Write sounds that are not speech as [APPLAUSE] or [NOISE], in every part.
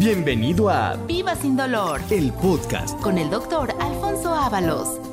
Bienvenido a Viva sin dolor el podcast. con el doctor Alfonso Ábalos.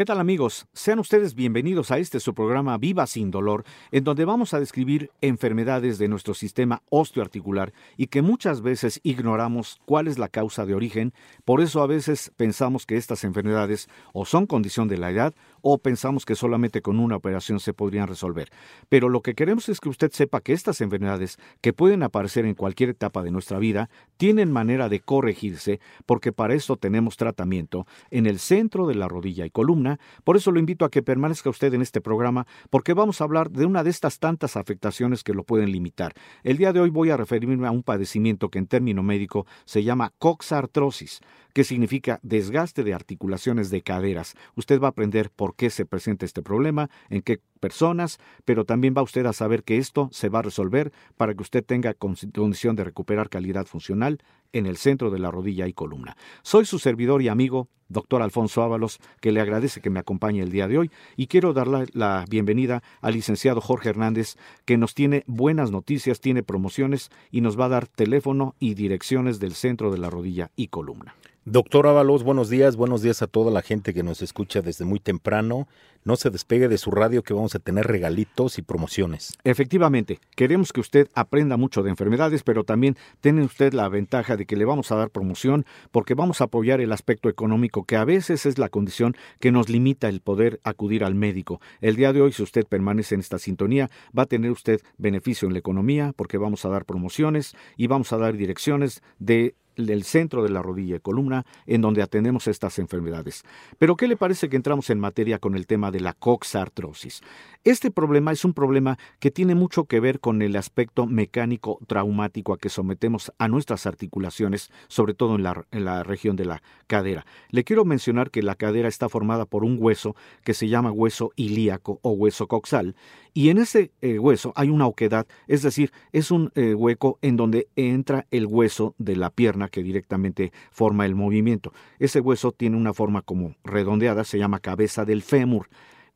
¿Qué tal amigos? Sean ustedes bienvenidos a este su programa Viva sin dolor, en donde vamos a describir enfermedades de nuestro sistema osteoarticular y que muchas veces ignoramos cuál es la causa de origen, por eso a veces pensamos que estas enfermedades o son condición de la edad o pensamos que solamente con una operación se podrían resolver. Pero lo que queremos es que usted sepa que estas enfermedades, que pueden aparecer en cualquier etapa de nuestra vida, tienen manera de corregirse porque para esto tenemos tratamiento en el centro de la rodilla y columna. Por eso lo invito a que permanezca usted en este programa porque vamos a hablar de una de estas tantas afectaciones que lo pueden limitar. El día de hoy voy a referirme a un padecimiento que en término médico se llama coxartrosis que significa desgaste de articulaciones de caderas. Usted va a aprender por qué se presenta este problema, en qué personas, pero también va usted a saber que esto se va a resolver para que usted tenga condición de recuperar calidad funcional en el centro de la rodilla y columna. Soy su servidor y amigo, doctor Alfonso Ábalos, que le agradece que me acompañe el día de hoy y quiero darle la bienvenida al licenciado Jorge Hernández, que nos tiene buenas noticias, tiene promociones y nos va a dar teléfono y direcciones del centro de la rodilla y columna. Doctor Ábalos, buenos días, buenos días a toda la gente que nos escucha desde muy temprano. No se despegue de su radio que vamos a tener regalitos y promociones. Efectivamente, queremos que usted aprenda mucho de enfermedades, pero también tiene usted la ventaja de que le vamos a dar promoción porque vamos a apoyar el aspecto económico que a veces es la condición que nos limita el poder acudir al médico. El día de hoy, si usted permanece en esta sintonía, va a tener usted beneficio en la economía porque vamos a dar promociones y vamos a dar direcciones de del centro de la rodilla y columna en donde atendemos estas enfermedades. Pero ¿qué le parece que entramos en materia con el tema de la coxartrosis? Este problema es un problema que tiene mucho que ver con el aspecto mecánico traumático a que sometemos a nuestras articulaciones, sobre todo en la, en la región de la cadera. Le quiero mencionar que la cadera está formada por un hueso que se llama hueso ilíaco o hueso coxal, y en ese eh, hueso hay una oquedad, es decir, es un eh, hueco en donde entra el hueso de la pierna que directamente forma el movimiento. Ese hueso tiene una forma como redondeada, se llama cabeza del fémur.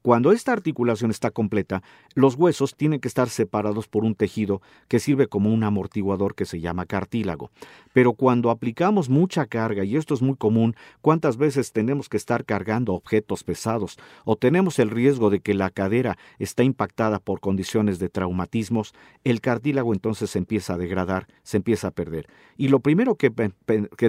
Cuando esta articulación está completa, los huesos tienen que estar separados por un tejido que sirve como un amortiguador que se llama cartílago. Pero cuando aplicamos mucha carga, y esto es muy común, ¿cuántas veces tenemos que estar cargando objetos pesados? O tenemos el riesgo de que la cadera está impactada por condiciones de traumatismos, el cartílago entonces se empieza a degradar, se empieza a perder. Y lo primero que,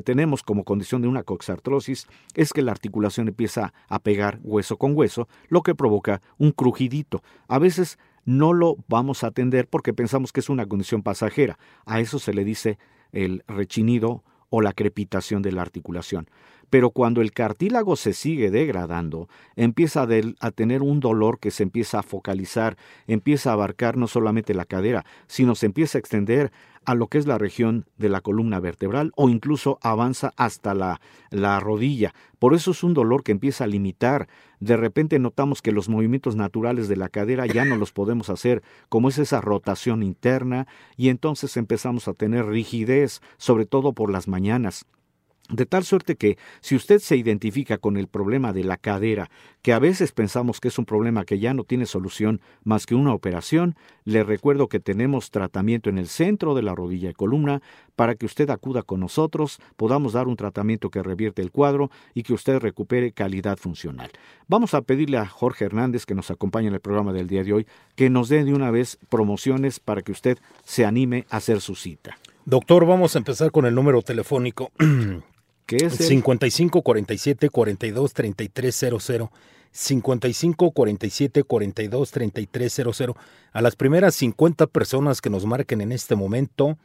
tenemos como condición de una coxartrosis es que la articulación empieza a pegar hueso con hueso, lo que provoca un crujidito. A veces no lo vamos a atender porque pensamos que es una condición pasajera. A eso se le dice el rechinido o la crepitación de la articulación. Pero cuando el cartílago se sigue degradando, empieza a, tener un dolor que se empieza a focalizar, empieza a abarcar no solamente la cadera, sino se empieza a extender a lo que es la región de la columna vertebral o incluso avanza hasta la, la rodilla. Por eso es un dolor que empieza a limitar. De repente notamos que los movimientos naturales de la cadera ya no los podemos hacer, como es esa rotación interna, y entonces empezamos a tener rigidez, sobre todo por las mañanas. De tal suerte que si usted se identifica con el problema de la cadera, que a veces pensamos que es un problema que ya no tiene solución más que una operación, le recuerdo que tenemos tratamiento en el centro de la rodilla y columna para que usted acuda con nosotros, podamos dar un tratamiento que revierte el cuadro y que usted recupere calidad funcional. Vamos a pedirle a Jorge Hernández, que nos acompaña en el programa del día de hoy, que nos dé de una vez promociones para que usted se anime a hacer su cita. Doctor, vamos a empezar con el número telefónico [CLEARS THROAT] ¿Qué es el? 55 47 42 33 00. 55 47 42 33 00. A las primeras 50 personas que nos marquen en este momento,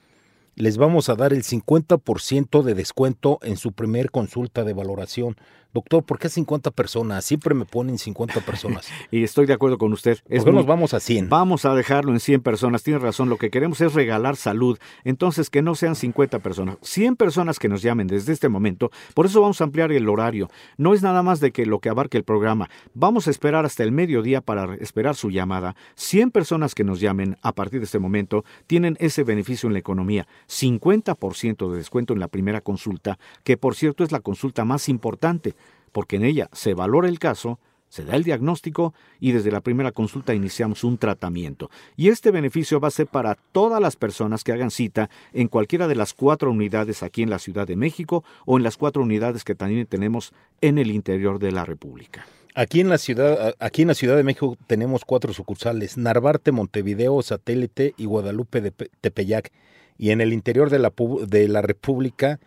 les vamos a dar el 50% de descuento en su primer consulta de valoración. Doctor, ¿por qué 50 personas? Siempre me ponen 50 [LAUGHS] personas. y estoy de acuerdo con usted. Es nos vamos a 100? Vamos a dejarlo en 100 personas. Tiene razón. Lo que queremos es regalar salud. Entonces, que no sean 50 personas. 100 personas que nos llamen desde este momento. Por eso vamos a ampliar el horario. No es nada más de que lo que abarque el programa. Vamos a esperar hasta el mediodía para esperar su llamada. 100 personas que nos llamen a partir de este momento tienen ese beneficio en la economía. 50% de descuento en la primera consulta, que por cierto es la consulta más importante, porque en ella se valora el caso, se da el diagnóstico y desde la primera consulta iniciamos un tratamiento. Y este beneficio va a ser para todas las personas que hagan cita en cualquiera de las cuatro unidades aquí en la Ciudad de México o en las cuatro unidades que también tenemos en el interior de la República. Aquí en la ciudad, aquí en la Ciudad de México tenemos cuatro sucursales: Narvarte, Montevideo, Satélite y Guadalupe de Tepeyac. Y en el interior de la, de la República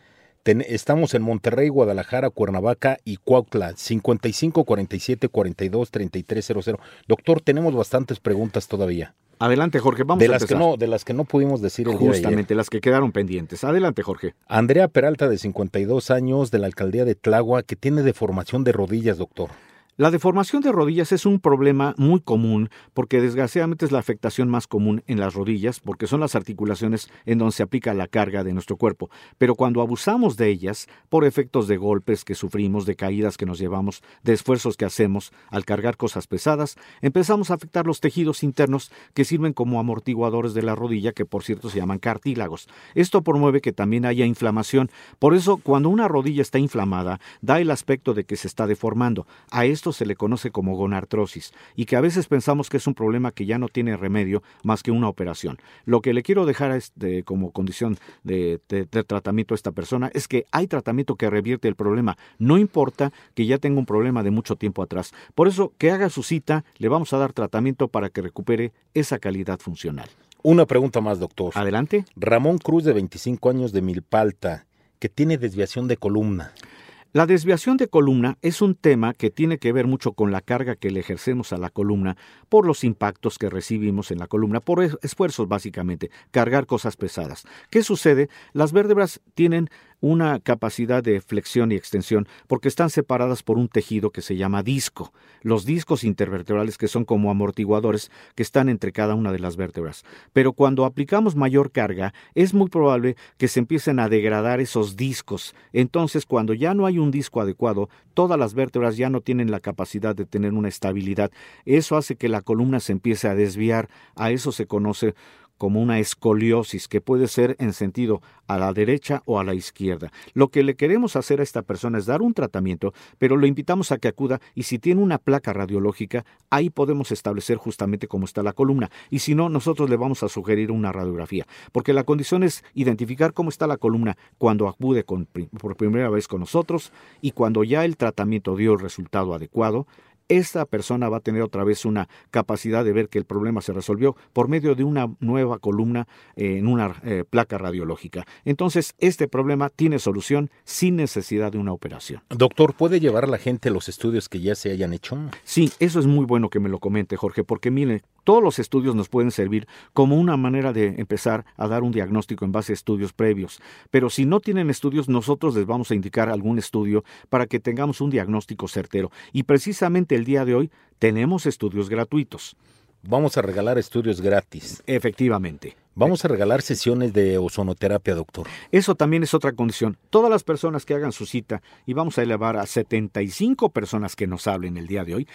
estamos en Monterrey, Guadalajara, Cuernavaca y Cuautla, 55 47 42 33 00. Doctor, tenemos bastantes preguntas todavía. Adelante, Jorge, vamos de a las Que no, de las que no pudimos decir el Justamente, las que quedaron pendientes. Adelante, Jorge. Andrea Peralta, de 52 años, de la alcaldía de Tlagua, que tiene deformación de rodillas, doctor. La deformación de rodillas es un problema muy común porque desgraciadamente es la afectación más común en las rodillas porque son las articulaciones en donde se aplica la carga de nuestro cuerpo. Pero cuando abusamos de ellas, por efectos de golpes que sufrimos, de caídas que nos llevamos, de esfuerzos que hacemos al cargar cosas pesadas, empezamos a afectar los tejidos internos que sirven como amortiguadores de la rodilla que por cierto se llaman cartílagos. Esto promueve que también haya inflamación. Por eso cuando una rodilla está inflamada, da el aspecto de que se está deformando. A esto se le conoce como gonartrosis y que a veces pensamos que es un problema que ya no tiene remedio más que una operación. Lo que le quiero dejar como condición de, tratamiento a esta persona es que hay tratamiento que revierte el problema. No importa que ya tenga un problema de mucho tiempo atrás. Por eso, que haga su cita, le vamos a dar tratamiento para que recupere esa calidad funcional. Una pregunta más, doctor. Adelante. Ramón Cruz, de 25 años, de Milpalta, que tiene desviación de columna. La desviación de columna es un tema que tiene que ver mucho con la carga que le ejercemos a la columna por los impactos que recibimos en la columna, por esfuerzos básicamente, cargar cosas pesadas. ¿Qué sucede? Las vértebras tienen una capacidad de flexión y extensión porque están separadas por un tejido que se llama disco, los discos intervertebrales que son como amortiguadores que están entre cada una de las vértebras. Pero cuando aplicamos mayor carga, es muy probable que se empiecen a degradar esos discos. Entonces, cuando ya no hay un disco adecuado, todas las vértebras ya no tienen la capacidad de tener una estabilidad. Eso hace que la columna se empiece a desviar. A eso se conoce como una escoliosis que puede ser en sentido a la derecha o a la izquierda. Lo que le queremos hacer a esta persona es dar un tratamiento, pero lo invitamos a que acuda y si tiene una placa radiológica, ahí podemos establecer justamente cómo está la columna. Y si no, nosotros le vamos a sugerir una radiografía, porque la condición es identificar cómo está la columna cuando acude por primera vez con nosotros y cuando ya el tratamiento dio el resultado adecuado, esta persona va a tener otra vez una capacidad de ver que el problema se resolvió por medio de una nueva columna eh, en una eh, placa radiológica. Entonces, este problema tiene solución sin necesidad de una operación. Doctor, ¿puede llevar a la gente los estudios que ya se hayan hecho? Sí, eso es muy bueno que me lo comente, Jorge, porque mire, todos los estudios nos pueden servir como una manera de empezar a dar un diagnóstico en base a estudios previos. Pero si no tienen estudios, nosotros les vamos a indicar algún estudio para que tengamos un diagnóstico certero. Y precisamente el día de hoy tenemos estudios gratuitos. Vamos a regalar estudios gratis. Efectivamente. Vamos a regalar sesiones de ozonoterapia, doctor. Eso también es otra condición. Todas las personas que hagan su cita, y vamos a elevar a 75 personas que nos hablen el día de hoy,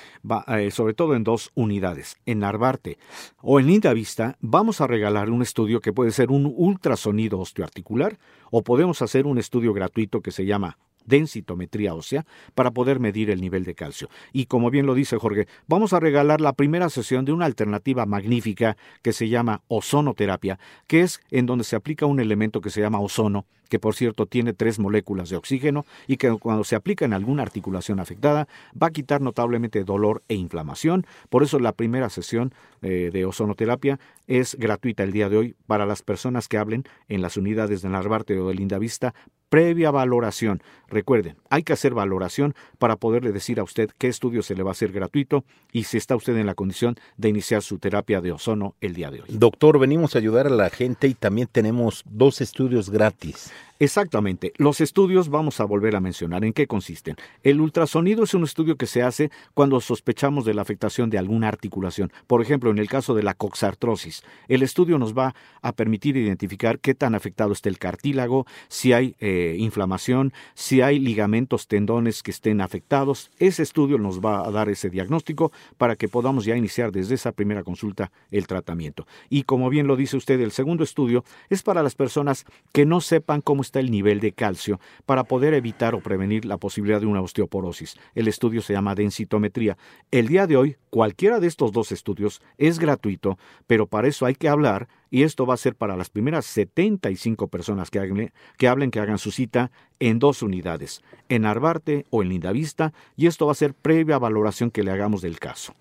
eh, sobre todo en dos unidades, en Narvarte o en Linda Vista, vamos a regalar un estudio que puede ser un ultrasonido osteoarticular o podemos hacer un estudio gratuito que se llama densitometría ósea para poder medir el nivel de calcio. Y como bien lo dice Jorge, vamos a regalar la primera sesión de una alternativa magnífica que se llama ozonoterapia, que es en donde se aplica un elemento que se llama ozono que por cierto tiene tres moléculas de oxígeno y que cuando se aplica en alguna articulación afectada va a quitar notablemente dolor e inflamación. Por eso la primera sesión eh, de ozonoterapia es gratuita el día de hoy para las personas que hablen en las unidades de Narvarte o de Linda Vista previa valoración. Recuerden, hay que hacer valoración para poderle decir a usted qué estudio se le va a hacer gratuito y si está usted en la condición de iniciar su terapia de ozono el día de hoy. Doctor, venimos a ayudar a la gente y también tenemos dos estudios gratis. Exactamente. Los estudios vamos a volver a mencionar en qué consisten. El ultrasonido es un estudio que se hace cuando sospechamos de la afectación de alguna articulación. Por ejemplo, en el caso de la coxartrosis, el estudio nos va a permitir identificar qué tan afectado está el cartílago, si hay eh, inflamación, si hay ligamentos, tendones que estén afectados. Ese estudio nos va a dar ese diagnóstico para que podamos ya iniciar desde esa primera consulta el tratamiento. Y como bien lo dice usted, el segundo estudio es para las personas que no sepan cómo el nivel de calcio para poder evitar o prevenir la posibilidad de una osteoporosis. El estudio se llama densitometría. El día de hoy, cualquiera de estos dos estudios es gratuito, pero para eso hay que hablar y esto va a ser para las primeras 75 personas que, hagan, que hablen que hagan su cita en dos unidades, en Arbarte o en Lindavista, y esto va a ser previa valoración que le hagamos del caso.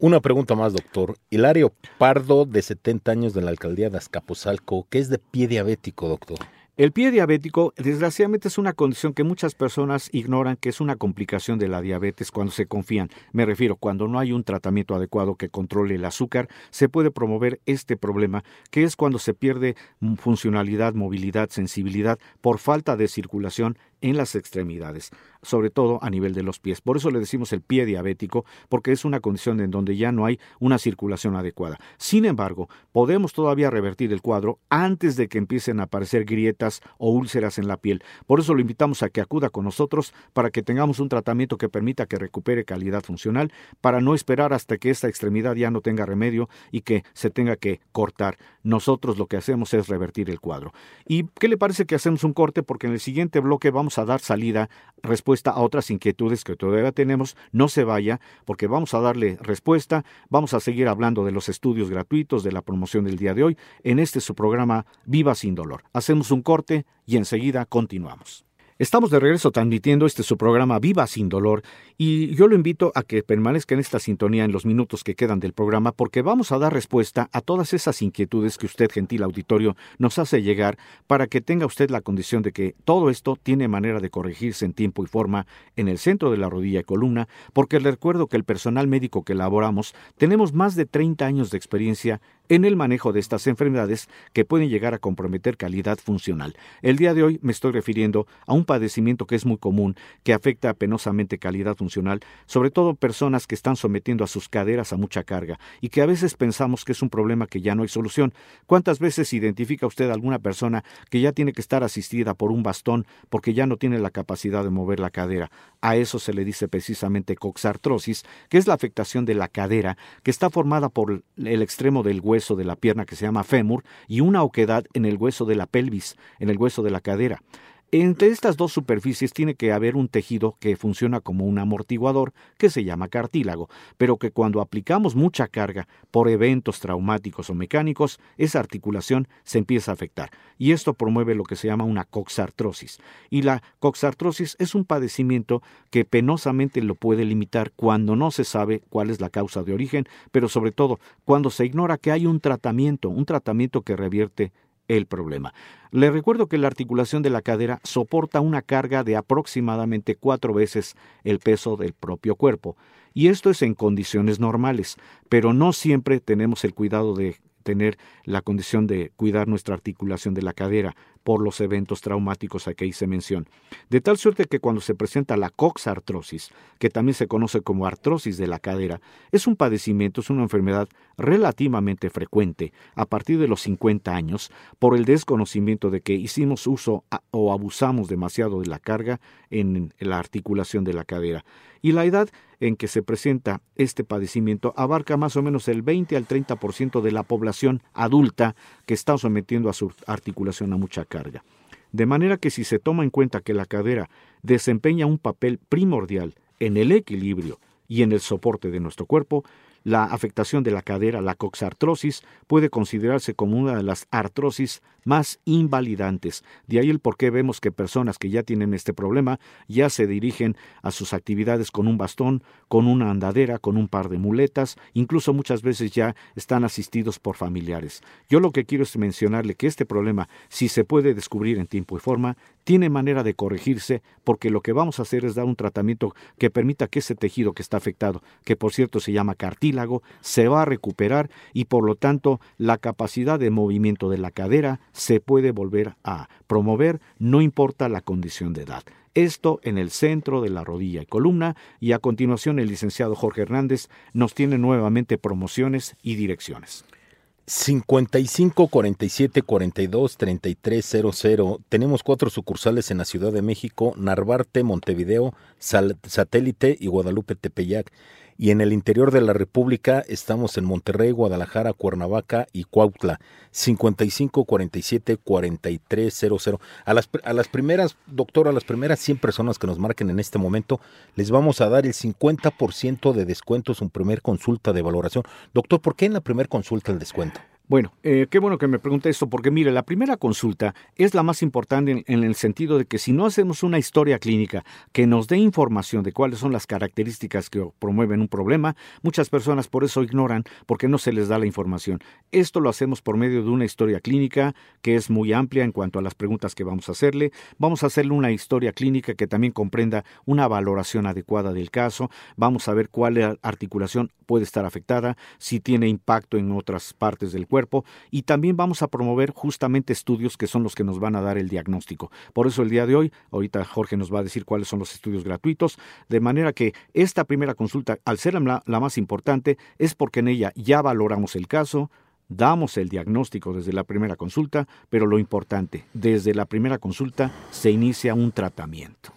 Una pregunta más, doctor. Hilario Pardo, de 70 años de la alcaldía de Azcapotzalco, ¿qué es de pie diabético, doctor? El pie diabético, desgraciadamente, es una condición que muchas personas ignoran que es una complicación de la diabetes cuando se confían. Me refiero, cuando no hay un tratamiento adecuado que controle el azúcar, se puede promover este problema, que es cuando se pierde funcionalidad, movilidad, sensibilidad por falta de circulación en las extremidades, sobre todo a nivel de los pies. Por eso le decimos el pie diabético, porque es una condición en donde ya no hay una circulación adecuada. Sin embargo, podemos todavía revertir el cuadro antes de que empiecen a aparecer grietas o úlceras en la piel. Por eso lo invitamos a que acuda con nosotros para que tengamos un tratamiento que permita que recupere calidad funcional, para no esperar hasta que esta extremidad ya no tenga remedio y que se tenga que cortar. Nosotros lo que hacemos es revertir el cuadro. ¿Y qué le parece que hacemos un corte? Porque en el siguiente bloque vamos a dar salida, respuesta a otras inquietudes que todavía tenemos. No se vaya, porque vamos a darle respuesta. Vamos a seguir hablando de los estudios gratuitos, de la promoción del día de hoy, en este su programa Viva sin dolor. Hacemos un corte y enseguida continuamos. Estamos de regreso transmitiendo este su programa Viva sin dolor y yo lo invito a que permanezca en esta sintonía en los minutos que quedan del programa porque vamos a dar respuesta a todas esas inquietudes que usted, gentil auditorio, nos hace llegar para que tenga usted la condición de que todo esto tiene manera de corregirse en tiempo y forma en el centro de la rodilla y columna, porque le recuerdo que el personal médico que elaboramos tenemos más de 30 años de experiencia en el manejo de estas enfermedades que pueden llegar a comprometer calidad funcional. El día de hoy me estoy refiriendo a un padecimiento que es muy común, que afecta penosamente calidad funcional, sobre todo personas que están sometiendo a sus caderas a mucha carga y que a veces pensamos que es un problema que ya no hay solución. ¿Cuántas veces identifica usted a alguna persona que ya tiene que estar asistida por un bastón porque ya no tiene la capacidad de mover la cadera? A eso se le dice precisamente coxartrosis, que es la afectación de la cadera, que está formada por el extremo del hueso hueso de la pierna que se llama fémur y una oquedad en el hueso de la pelvis, en el hueso de la cadera. Entre estas dos superficies tiene que haber un tejido que funciona como un amortiguador, que se llama cartílago, pero que cuando aplicamos mucha carga por eventos traumáticos o mecánicos, esa articulación se empieza a afectar, y esto promueve lo que se llama una coxartrosis. Y la coxartrosis es un padecimiento que penosamente lo puede limitar cuando no se sabe cuál es la causa de origen, pero sobre todo cuando se ignora que hay un tratamiento, un tratamiento que revierte el problema. Le recuerdo que la articulación de la cadera soporta una carga de aproximadamente cuatro veces el peso del propio cuerpo, y esto es en condiciones normales, pero no siempre tenemos el cuidado de tener la condición de cuidar nuestra articulación de la cadera por los eventos traumáticos a que hice mención. De tal suerte que cuando se presenta la coxartrosis, que también se conoce como artrosis de la cadera, es un padecimiento, es una enfermedad relativamente frecuente a partir de los 50 años por el desconocimiento de que hicimos uso o abusamos demasiado de la carga en la articulación de la cadera. Y la edad en que se presenta este padecimiento abarca más o menos el 20 al 30% de la población adulta que está sometiendo a su articulación a mucha carga. De manera que si se toma en cuenta que la cadera desempeña un papel primordial en el equilibrio y en el soporte de nuestro cuerpo, la afectación de la cadera, la coxartrosis, puede considerarse como una de las artrosis más invalidantes. De ahí el por qué vemos que personas que ya tienen este problema ya se dirigen a sus actividades con un bastón, con una andadera, con un par de muletas, incluso muchas veces ya están asistidos por familiares. Yo lo que quiero es mencionarle que este problema, si se puede descubrir en tiempo y forma, tiene manera de corregirse porque lo que vamos a hacer es dar un tratamiento que permita que ese tejido que está afectado, que por cierto se llama cartílago, se va a recuperar y por lo tanto la capacidad de movimiento de la cadera se puede volver a promover, no importa la condición de edad. Esto en el centro de la rodilla y columna y a continuación el licenciado Jorge Hernández nos tiene nuevamente promociones y direcciones. 55 47 42 33 00. Tenemos cuatro sucursales en la Ciudad de México, Narvarte, Montevideo, Satélite y Guadalupe Tepeyac. Y en el interior de la República estamos en Monterrey, Guadalajara, Cuernavaca y Cuautla. 55 47 43 00. A las, a las primeras, doctor, a las primeras 100 personas que nos marquen en este momento, les vamos a dar el 50% de descuento, es un primer consulta de valoración. Doctor, ¿por qué en la primera consulta el descuento? Bueno, eh, qué bueno que me pregunte esto, porque mire, la primera consulta es la más importante en, en, el sentido de que si no hacemos una historia clínica que nos dé información de cuáles son las características que promueven un problema, muchas personas por eso ignoran porque no se les da la información. Esto lo hacemos por medio de una historia clínica que es muy amplia en cuanto a las preguntas que vamos a hacerle. Vamos a hacerle una historia clínica que también comprenda una valoración adecuada del caso. Vamos a ver cuál articulación puede estar afectada, si tiene impacto en otras partes del cuerpo y también vamos a promover justamente estudios que son los que nos van a dar el diagnóstico. Por eso el día de hoy, ahorita Jorge nos va a decir cuáles son los estudios gratuitos, de manera que esta primera consulta, al ser la, la más importante, es porque en ella ya valoramos el caso, damos el diagnóstico desde la primera consulta, pero lo importante, desde la primera consulta se inicia un tratamiento.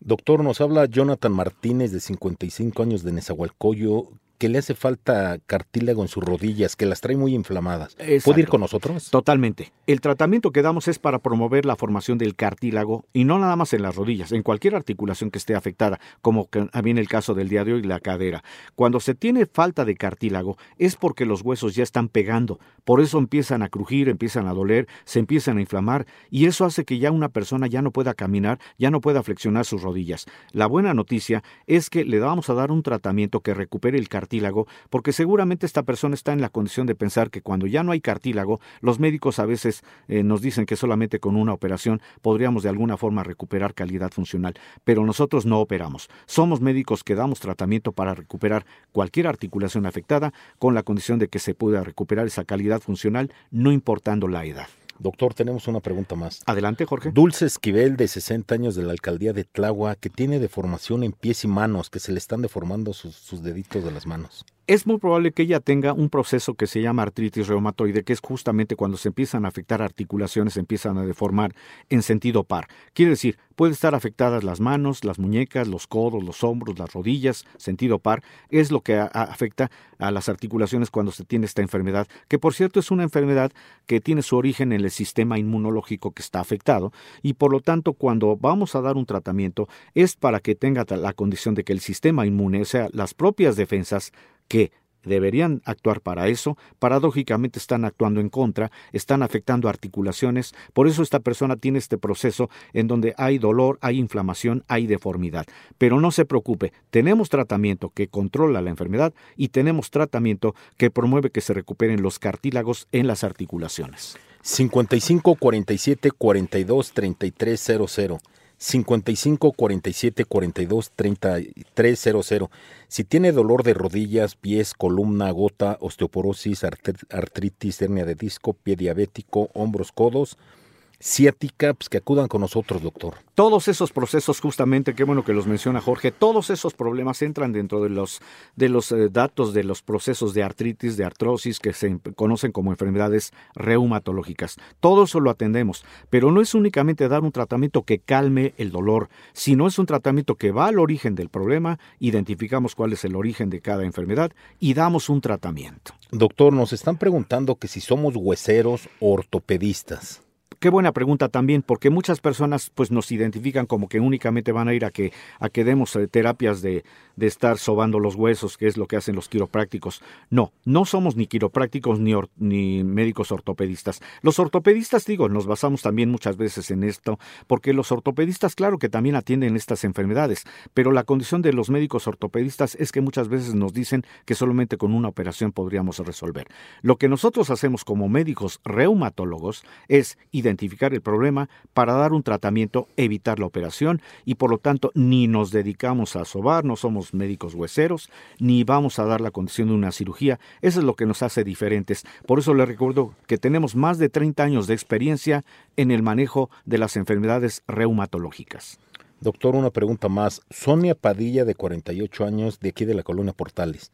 Doctor, nos habla Jonathan Martínez, de 55 años de Nezahualcóyotl, que le hace falta cartílago en sus rodillas, que las trae muy inflamadas. Exacto. ¿Puede ir con nosotros? Totalmente. El tratamiento que damos es para promover la formación del cartílago y no nada más en las rodillas, en cualquier articulación que esté afectada, como también el caso del día de hoy, la cadera. Cuando se tiene falta de cartílago es porque los huesos ya están pegando, por eso empiezan a crujir, empiezan a doler, se empiezan a inflamar y eso hace que ya una persona ya no pueda caminar, ya no pueda flexionar sus rodillas. La buena noticia es que le vamos a dar un tratamiento que recupere el cartílago cartílago, porque seguramente esta persona está en la condición de pensar que cuando ya no hay cartílago, los médicos a veces eh, nos dicen que solamente con una operación podríamos de alguna forma recuperar calidad funcional, pero nosotros no operamos. Somos médicos que damos tratamiento para recuperar cualquier articulación afectada con la condición de que se pueda recuperar esa calidad funcional no importando la edad. Doctor, tenemos una pregunta más. Adelante, Jorge. Dulce Esquivel, de 60 años de la alcaldía de Tlagua, que tiene deformación en pies y manos, que se le están deformando sus, sus deditos de las manos es muy probable que ella tenga un proceso que se llama artritis reumatoide, que es justamente cuando se empiezan a afectar articulaciones, se empiezan a deformar en sentido par. Quiere decir, puede estar afectadas las manos, las muñecas, los codos, los hombros, las rodillas, sentido par, es lo que afecta a las articulaciones cuando se tiene esta enfermedad, que por cierto es una enfermedad que tiene su origen en el sistema inmunológico que está afectado y por lo tanto cuando vamos a dar un tratamiento es para que tenga la condición de que el sistema inmune, o sea, las propias defensas, que deberían actuar para eso, paradójicamente están actuando en contra, están afectando articulaciones, por eso esta persona tiene este proceso en donde hay dolor, hay inflamación, hay deformidad. Pero no se preocupe, tenemos tratamiento que controla la enfermedad y tenemos tratamiento que promueve que se recuperen los cartílagos en las articulaciones. 55 47 42 33 00 55 47 42 33 00. Si tiene dolor de rodillas, pies, columna, gota, osteoporosis, artritis, hernia de disco, pie diabético, hombros, codos, ciática, pues que acudan con nosotros, doctor. Todos esos procesos, justamente, qué bueno que los menciona Jorge, todos esos problemas entran dentro de los, de los eh, datos de los procesos de artritis, de artrosis, que se conocen como enfermedades reumatológicas. Todo eso lo atendemos, pero no es únicamente dar un tratamiento que calme el dolor, sino es un tratamiento que va al origen del problema, identificamos cuál es el origen de cada enfermedad y damos un tratamiento. Doctor, nos están preguntando que si somos hueseros o ortopedistas. Qué buena pregunta también, porque muchas personas pues nos identifican como que únicamente van a ir a que, a que demos eh, terapias de, de, estar sobando los huesos, que es lo que hacen los quiroprácticos. No, no somos ni quiroprácticos ni, ni médicos ortopedistas. Los ortopedistas, digo, nos basamos también muchas veces en esto, porque los ortopedistas, claro que también atienden estas enfermedades, pero la condición de los médicos ortopedistas es que muchas veces nos dicen que solamente con una operación podríamos resolver. Lo que nosotros hacemos como médicos reumatólogos es identificar el problema para dar un tratamiento, evitar la operación y por lo tanto ni nos dedicamos a sobar, no somos médicos hueseros, ni vamos a dar la condición de una cirugía. Eso es lo que nos hace diferentes. Por eso les recuerdo que tenemos más de 30 años de experiencia en el manejo de las enfermedades reumatológicas. Doctor, una pregunta más. Sonia Padilla, de 48 años, de aquí de la colonia Portales.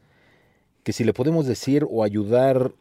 Que si le podemos decir o ayudar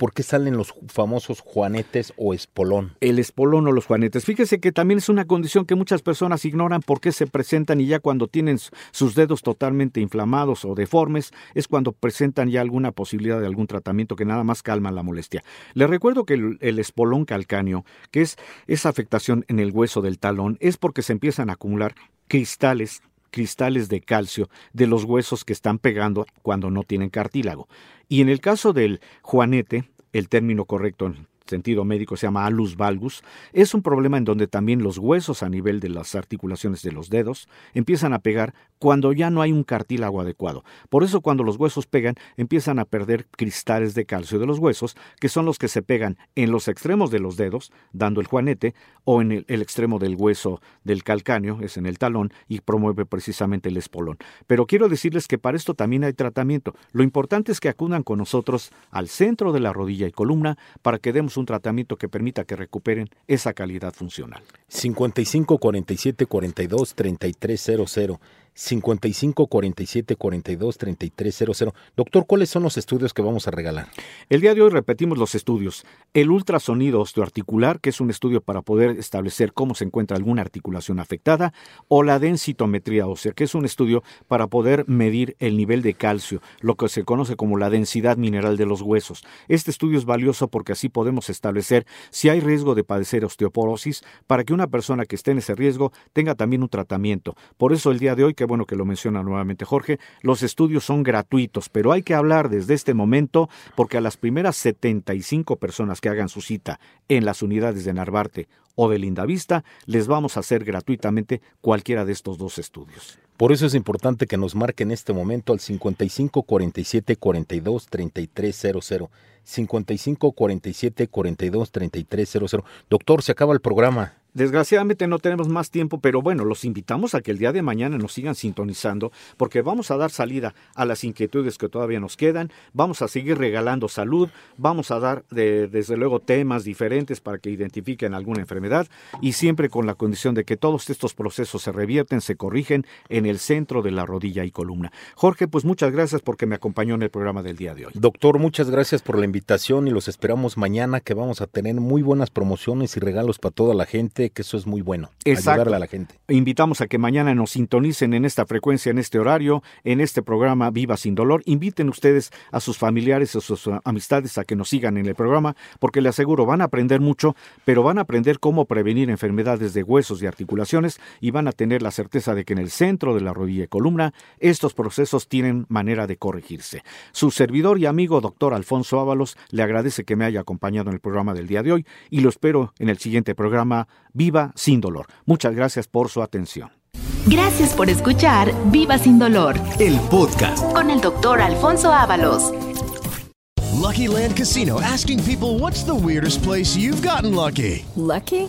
¿Por qué salen los famosos juanetes o espolón? El espolón o los juanetes. Fíjese que también es una condición que muchas personas ignoran por qué se presentan y ya cuando tienen sus dedos totalmente inflamados o deformes es cuando presentan ya alguna posibilidad de algún tratamiento que nada más calma la molestia. Les recuerdo que el, el espolón calcáneo, que es esa afectación en el hueso del talón, es porque se empiezan a acumular cristales cristales de calcio de los huesos que están pegando cuando no tienen cartílago. Y en el caso del juanete, el término correcto en sentido médico se llama alus valgus, es un problema en donde también los huesos a nivel de las articulaciones de los dedos empiezan a pegar cuando ya no hay un cartílago adecuado. Por eso cuando los huesos pegan empiezan a perder cristales de calcio de los huesos, que son los que se pegan en los extremos de los dedos, dando el juanete, o en el, extremo del hueso del calcáneo, es en el talón, y promueve precisamente el espolón. Pero quiero decirles que para esto también hay tratamiento. Lo importante es que acudan con nosotros al centro de la rodilla y columna para que demos un tratamiento que permita que recuperen esa calidad funcional. 55 47 42 3300 55 47 42 3300. Doctor, ¿cuáles son los estudios que vamos a regalar? El día de hoy repetimos los estudios. El ultrasonido osteoarticular, que es un estudio para poder establecer cómo se encuentra alguna articulación afectada, o la densitometría ósea, que es un estudio para poder medir el nivel de calcio, lo que se conoce como la densidad mineral de los huesos. Este estudio es valioso porque así podemos establecer si hay riesgo de padecer osteoporosis para que una persona que esté en ese riesgo tenga también un tratamiento. Por eso el día de hoy qué bueno que lo menciona nuevamente Jorge, los estudios son gratuitos, pero hay que hablar desde este momento porque a las primeras 75 personas que hagan su cita en las unidades de Narvarte o de Lindavista, les vamos a hacer gratuitamente cualquiera de estos dos estudios. Por eso es importante que nos marquen este momento al 55 47 42 3300. 55 47 42 3300. Doctor, se acaba el programa. Desgraciadamente no tenemos más tiempo, pero bueno, los invitamos a que el día de mañana nos sigan sintonizando porque vamos a dar salida a las inquietudes que todavía nos quedan, vamos a seguir regalando salud, vamos a dar de, desde luego temas diferentes para que identifiquen alguna enfermedad y siempre con la condición de que todos estos procesos se revierten, se corrigen en el centro de la rodilla y columna. Jorge, pues muchas gracias porque me acompañó en el programa del día de hoy. Doctor, muchas gracias por la invitación y los esperamos mañana que vamos a tener muy buenas promociones y regalos para toda la gente que eso es muy bueno, Exacto. ayudarle a la gente. Invitamos a que mañana nos sintonicen en esta frecuencia, en este horario, en este programa Viva sin dolor. Inviten ustedes a sus familiares, a sus amistades a que nos sigan en el programa, porque le aseguro, van a aprender mucho, pero van a aprender cómo prevenir enfermedades de huesos y articulaciones y van a tener la certeza de que en el centro de la rodilla y columna estos procesos tienen manera de corregirse. Su servidor y amigo doctor Alfonso Ábalos le agradece que me haya acompañado en el programa del día de hoy y lo espero en el siguiente programa Viva sin dolor. Muchas gracias por su atención. Gracias por escuchar Viva sin dolor El podcast. con el doctor Alfonso Ábalos. Lucky Land Casino asking people what's the weirdest place you've gotten lucky? Lucky?